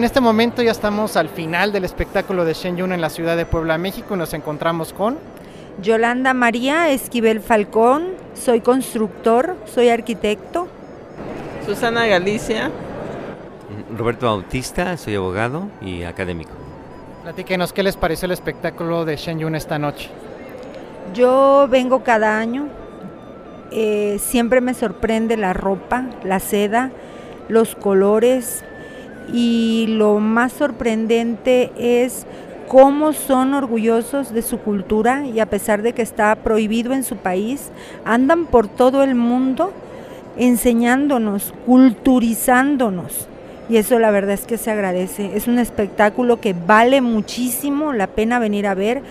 En este momento ya estamos al final del espectáculo de Shen Yun en la ciudad de Puebla, México, y nos encontramos con Yolanda María Esquivel Falcón, soy constructor, soy arquitecto. Susana Galicia. Roberto Bautista, soy abogado y académico. Platíquenos qué les pareció el espectáculo de Shen Yun esta noche. Yo vengo cada año, eh, siempre me sorprende la ropa, la seda, los colores y lo más sorprendente es cómo son orgullosos de su cultura y a pesar de que está prohibido en su país, andan por todo el mundo enseñándonos, culturizándonos. Y eso la verdad es que se agradece. Es un espectáculo que vale muchísimo la pena venir a ver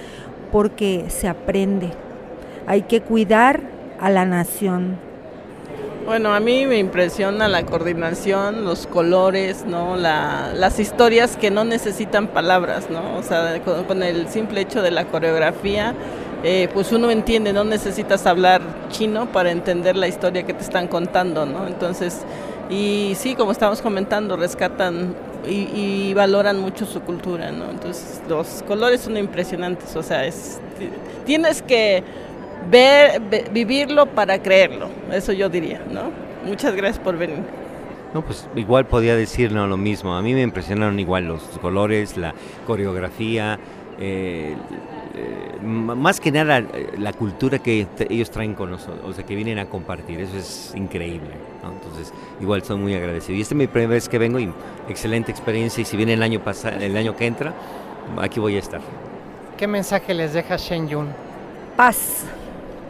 porque se aprende. Hay que cuidar a la nación. Bueno, a mí me impresiona la coordinación, los colores, ¿no? las historias que no necesitan palabras, ¿no? O sea, con, el simple hecho de la coreografía, eh, pues uno entiende, no necesitas hablar chino para entender la historia que te están contando, ¿no? Entonces, y sí, como estamos comentando, rescatan y, valoran mucho su cultura, ¿no? Entonces, los colores son impresionantes, o sea, es, tienes que ver, vivirlo para creerlo, eso yo diría, ¿no? Muchas gracias por venir. No, pues igual podía decir lo mismo. A mí me impresionaron igual los colores, la coreografía, eh, eh, más que nada eh, la cultura que ellos traen con nosotros, o sea, que vienen a compartir. Eso es increíble. Entonces, igual son muy agradecidos. Y esta es mi primera vez que vengo y excelente experiencia. Y si viene el año, pasado, el año que entra, aquí voy a estar. ¿Qué mensaje les deja Shen Yun? Paz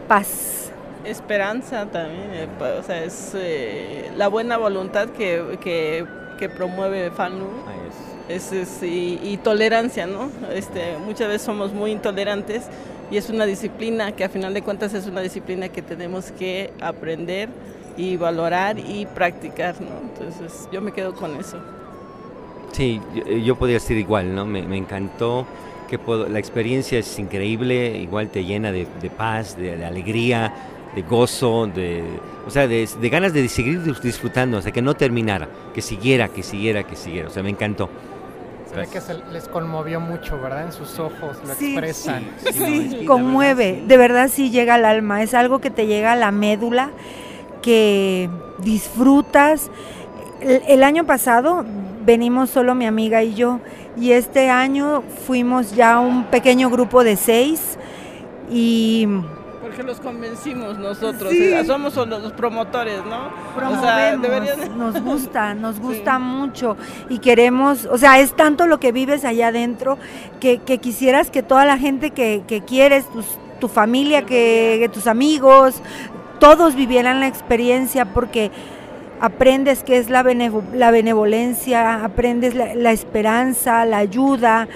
paz. Esperanza también, eh, o sea, es eh, la buena voluntad que, que, que promueve FANU. Es, es, y, tolerancia, ¿no? Este, muchas veces somos muy intolerantes y es una disciplina que a final de cuentas es una disciplina que tenemos que aprender y valorar y practicar, ¿no? Entonces yo me quedo con eso. Sí, yo, podría decir igual, ¿no? Me, me encantó que la experiencia es increíble, igual te llena de, paz, de, alegría, de gozo, de, o sea, de, ganas de seguir disfrutando, o sea, que no terminara, que siguiera, que siguiera, que siguiera, o sea, me encantó. Se ve que se les conmovió mucho, ¿verdad? En sus ojos lo expresan. Sí, conmueve, de verdad sí llega al alma, es algo que te llega a la médula, que disfrutas. el año pasado venimos solo mi amiga y yo y este año fuimos ya un pequeño grupo de seis y porque los convencimos nosotros, somos los promotores, ¿no? O sea, nos gusta, nos gusta mucho y queremos, o sea, es tanto lo que vives allá adentro que, quisieras que toda la gente que, quieres, tu familia, que tus amigos, todos vivieran la experiencia porque aprendes qué es la, benevolencia, aprendes la, esperanza, la ayuda.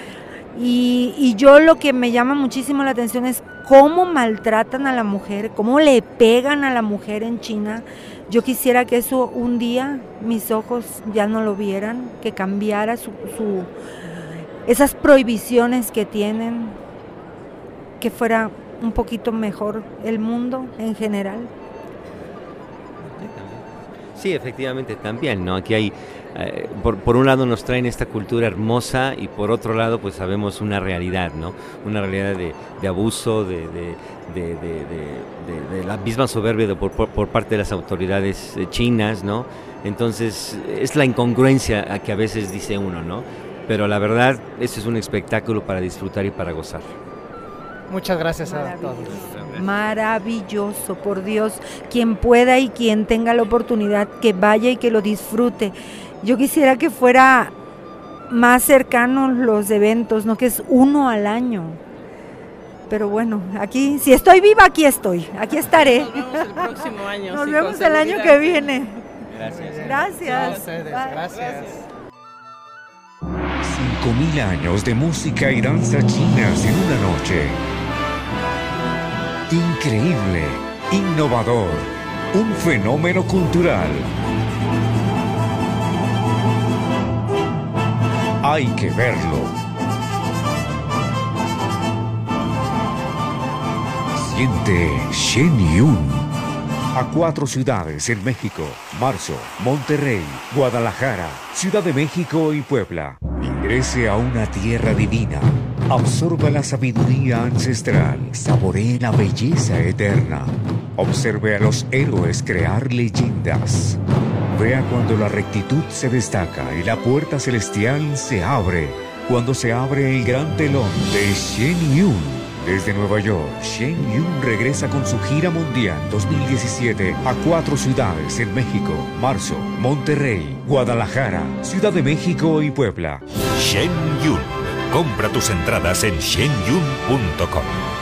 Y, yo lo que me llama muchísimo la atención es cómo maltratan a la mujer, cómo le pegan a la mujer en China. Yo quisiera que eso un día mis ojos ya no lo vieran, que cambiara su, esas prohibiciones que tienen, que fuera un poquito mejor el mundo en general. Sí, efectivamente también, ¿no? Aquí hay, eh, por, un lado nos traen esta cultura hermosa y por otro lado pues sabemos una realidad, ¿no? Una realidad de, abuso, de, la misma soberbia por, por, parte de las autoridades eh, chinas, ¿no? Entonces es la incongruencia a que a veces dice uno, ¿no? Pero la verdad, eso es un espectáculo para disfrutar y para gozar. Muchas gracias a todos. Maravilloso, por Dios. Quien pueda y quien tenga la oportunidad, que vaya y que lo disfrute. Yo quisiera que fuera más cercanos los eventos, no que es uno al año. Pero bueno, aquí, si estoy viva, aquí estoy, aquí estaré. Nos vemos el próximo año. Nos vemos el año que viene. Gracias. Gracias. Gracias. Cinco mil años de música y danza chinas en una noche. Increíble, innovador, un fenómeno cultural. Hay que verlo. Siente Shen Yun. a cuatro ciudades en México, Marzo, Monterrey, Guadalajara, Ciudad de México y Puebla. Ingrese a una tierra divina. Absorba la sabiduría ancestral. Saboree la belleza eterna. Observe a los héroes crear leyendas. Vea cuando la rectitud se destaca y la puerta celestial se abre. Cuando se abre el gran telón de Shen Yun. Desde Nueva York, Shen Yun regresa con su gira mundial 2017 a cuatro ciudades en México, Marzo, Monterrey, Guadalajara, Ciudad de México y Puebla. Shen Yun. Compra tus entradas en shenyun.com.